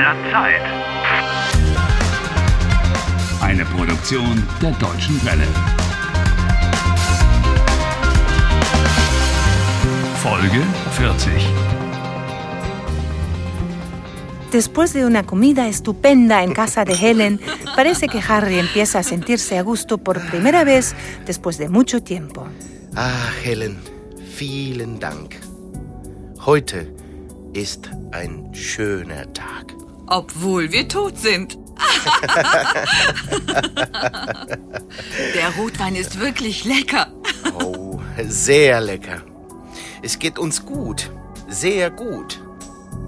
der Zeit. Eine Produktion der Deutschen Welle. Folge 40. Después de una comida estupenda en casa de Helen, parece que Harry empieza a sentirse a gusto por primera vez después de mucho tiempo. Ah, Helen, vielen Dank. Heute ist ein schöner Tag. Obwohl wir tot sind. Der Rotwein ist wirklich lecker. Oh, sehr lecker. Es geht uns gut. Sehr gut.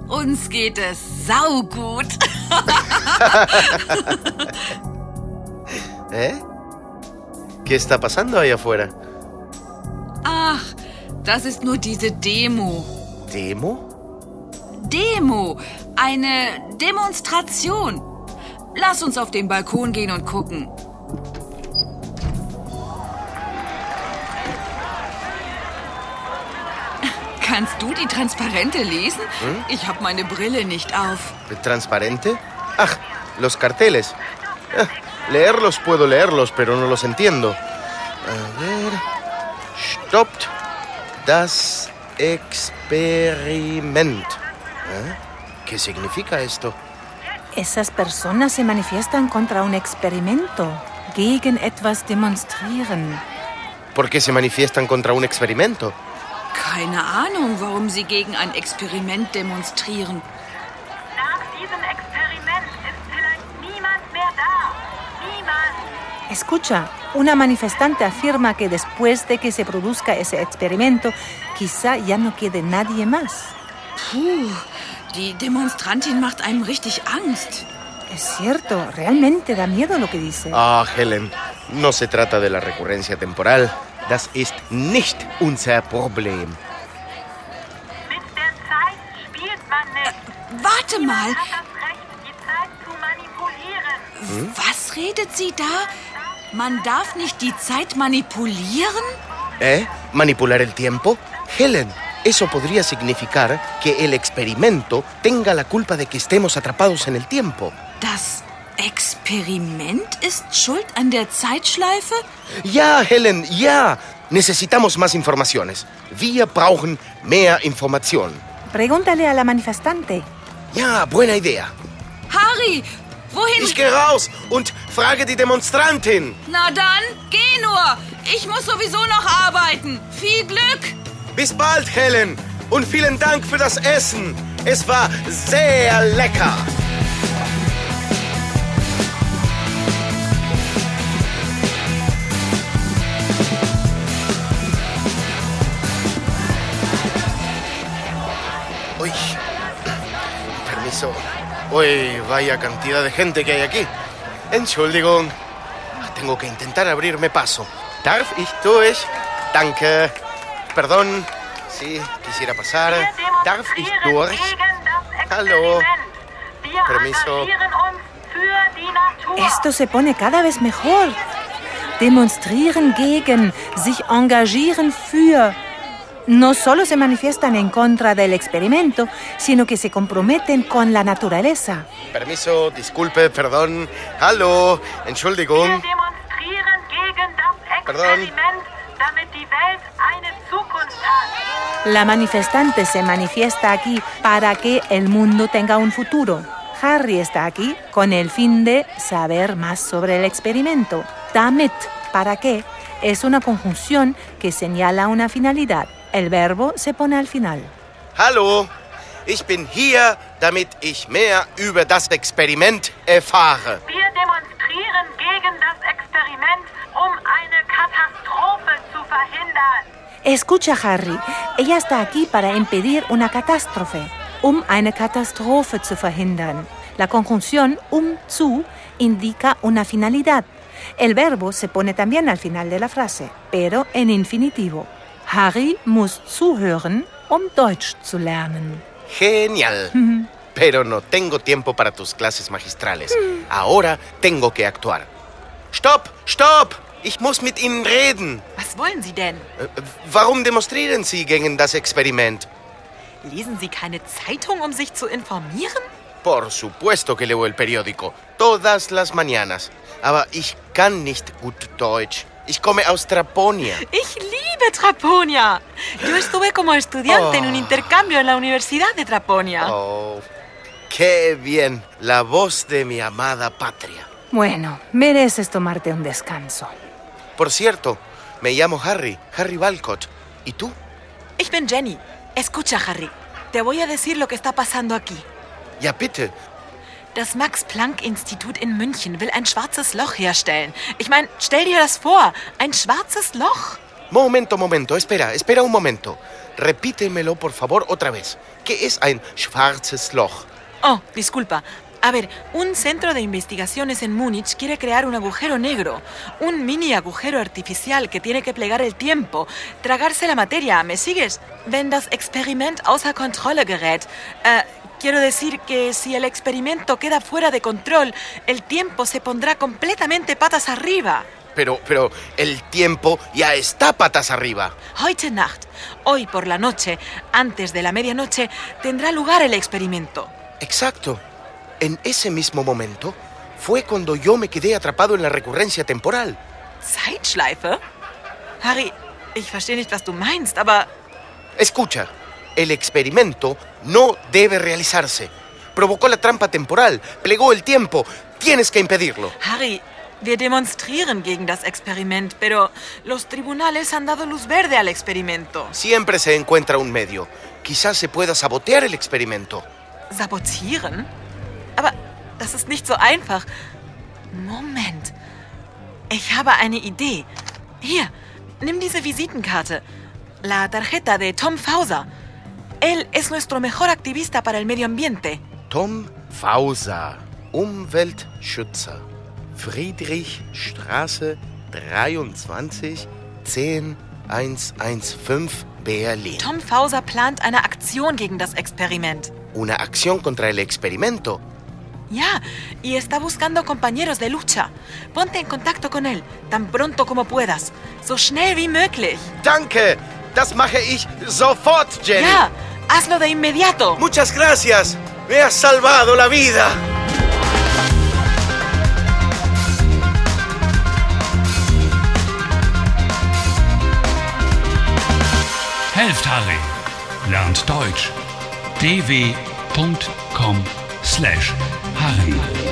Uns geht es saugut. ¿Eh? ¿Qué está pasando allá afuera? Ach, das ist nur diese Demo. ¿Demo? Demo. Eine Demonstration. Lass uns auf den Balkon gehen und gucken. Kannst du die Transparente lesen? Ich habe meine Brille nicht auf. ¿Transparente? Ah, los carteles. Ah, leerlos puedo leerlos, pero no los entiendo. A ver. Stoppt das Experiment. ¿Eh? ¿Qué significa esto? Esas personas se manifiestan contra un experimento, gegen etwas demonstrieren. ¿Por qué se manifiestan contra un experimento? Keine Ahnung, warum sie gegen ein Experiment demonstrieren. Nach diesem Experiment ist vielleicht niemand mehr da. Niemand. Escucha, una manifestante afirma que después de que se produzca ese experimento, quizá ya no quede nadie más. Puh, die Demonstrantin macht einem richtig Angst. Es cierto, realmente da miedo lo que dice. Ah, Helen, no se trata de la recurrencia temporal. Das ist nicht unser Problem. Mit der Zeit spielt man nicht. Warte mal, manipulieren. was redet sie da? Man darf nicht die Zeit manipulieren? ¿Eh? ¿Manipular el tiempo? Helen, eso podría significar que el experimento tenga la culpa de que estemos atrapados en el tiempo. Das Experiment ist schuld an der Zeitschleife? Ja, Helen, ja. Necesitamos más informaciones. Wir brauchen mehr Informationen. Pregúntale a la manifestante. Ja, buena idea. Harry, wohin? Ich gehe raus und frage die Demonstrantin. Na dann, geh nur. Ich muss sowieso noch arbeiten. Viel Glück. Bis bald, Helen. Und vielen Dank für das Essen. Es war sehr lecker. Uy, permiso. Uy, vaya cantidad de gente que hay aquí. Entschuldigung. Tengo que intentar abrirme paso. Darf ich durch? Danke. Perdón. Sí, quisiera pasar. Darf ich durch? Hallo. Permiso. Esto se pone cada vez mejor. Demonstrieren gegen, sich engagieren für. No solo se manifiestan en contra del experimento, sino que se comprometen con la naturaleza. Permiso, disculpe, perdón. Hallo, Entschuldigung. Perdón. La manifestante se manifiesta aquí para que el mundo tenga un futuro. Harry está aquí con el fin de saber más sobre el experimento. Damit, ¿para qué? Es una conjunción que señala una finalidad. El verbo se pone al final. Hallo, ich bin hier, damit ich mehr über das Experiment erfahre. Wir demonstrieren gegen das Experiment, um eine Katastrophe. Escucha, Harry. Ella está aquí para impedir una catástrofe, um eine Katastrophe zu verhindern. La conjunción um zu indica una finalidad. El verbo se pone también al final de la frase, pero en infinitivo. Harry muss zuhören, um Deutsch zu lernen. Genial. Pero no tengo tiempo para tus clases magistrales. Ahora tengo que actuar. Stopp, stopp! Ich muss mit Ihnen reden. Was wollen Sie denn? Äh, Warum demonstrieren Sie gegen das Experiment? Lesen Sie keine Zeitung, um sich zu informieren? Por supuesto que leo el periódico. Todas las mañanas. Aber ich kann nicht gut Deutsch. Ich komme aus Traponia. Ich liebe Traponia. Yo estuve como estudiante en un Oh. intercambio en la Universidad de Traponia. Oh, qué bien. La voz de mi amada patria. Bueno, mereces tomarte un descanso. Por cierto, me llamo Harry, Harry Balcott. ¿Y tú? Ich bin Jenny. Escucha, Harry. Te voy a decir lo que está pasando aquí. Ja, bitte. Das Max-Planck-Institut in München will ein schwarzes Loch herstellen. Ich meine, stell dir das vor. Ein schwarzes Loch. Momento, momento. Espera, espera un momento. Repítemelo, por favor, otra vez. ¿Qué es ein schwarzes Loch? Oh, disculpa. A ver, un centro de investigaciones en Múnich quiere crear un agujero negro, un mini agujero artificial que tiene que plegar el tiempo, tragarse la materia, ¿me sigues? Wenn das Experiment außer Kontrolle gerät, äh, quiero decir que si el experimento queda fuera de control, el tiempo se pondrá completamente patas arriba. Pero, pero, el tiempo ya está patas arriba. Heute Nacht, hoy por la noche, antes de la medianoche, tendrá lugar el experimento. Exacto. En ese mismo momento fue cuando yo me quedé atrapado en la recurrencia temporal. Zeitschleife? Harry, ich verstehe nicht, was du meinst, aber Escucha, el experimento no debe realizarse. Provocó la trampa temporal, plegó el tiempo. Tienes que impedirlo. Harry, wir demonstrieren gegen das Experiment, pero los tribunales han dado luz verde al experimento. Siempre se encuentra un medio. Quizás se pueda sabotear el experimento. Sabotieren? Das ist nicht so einfach. Moment. Ich habe eine Idee. Hier, nimm diese Visitenkarte. La tarjeta de Tom Fauser. Él es nuestro mejor activista para el medio ambiente. Tom Fauser, Umweltschützer. Friedrichstraße 23 10 115 Berlin. Tom Fauser plant eine Aktion gegen das Experiment. Una acción contra el experimento. Ya, y está buscando compañeros de lucha. Ponte en contacto con él, tan pronto como puedas. So schnell wie möglich. Danke, das mache ich sofort, Jenny. Ya, hazlo de inmediato. Muchas gracias. Me has salvado la vida. Helft Harry. Lernt Deutsch. dw.com/harry.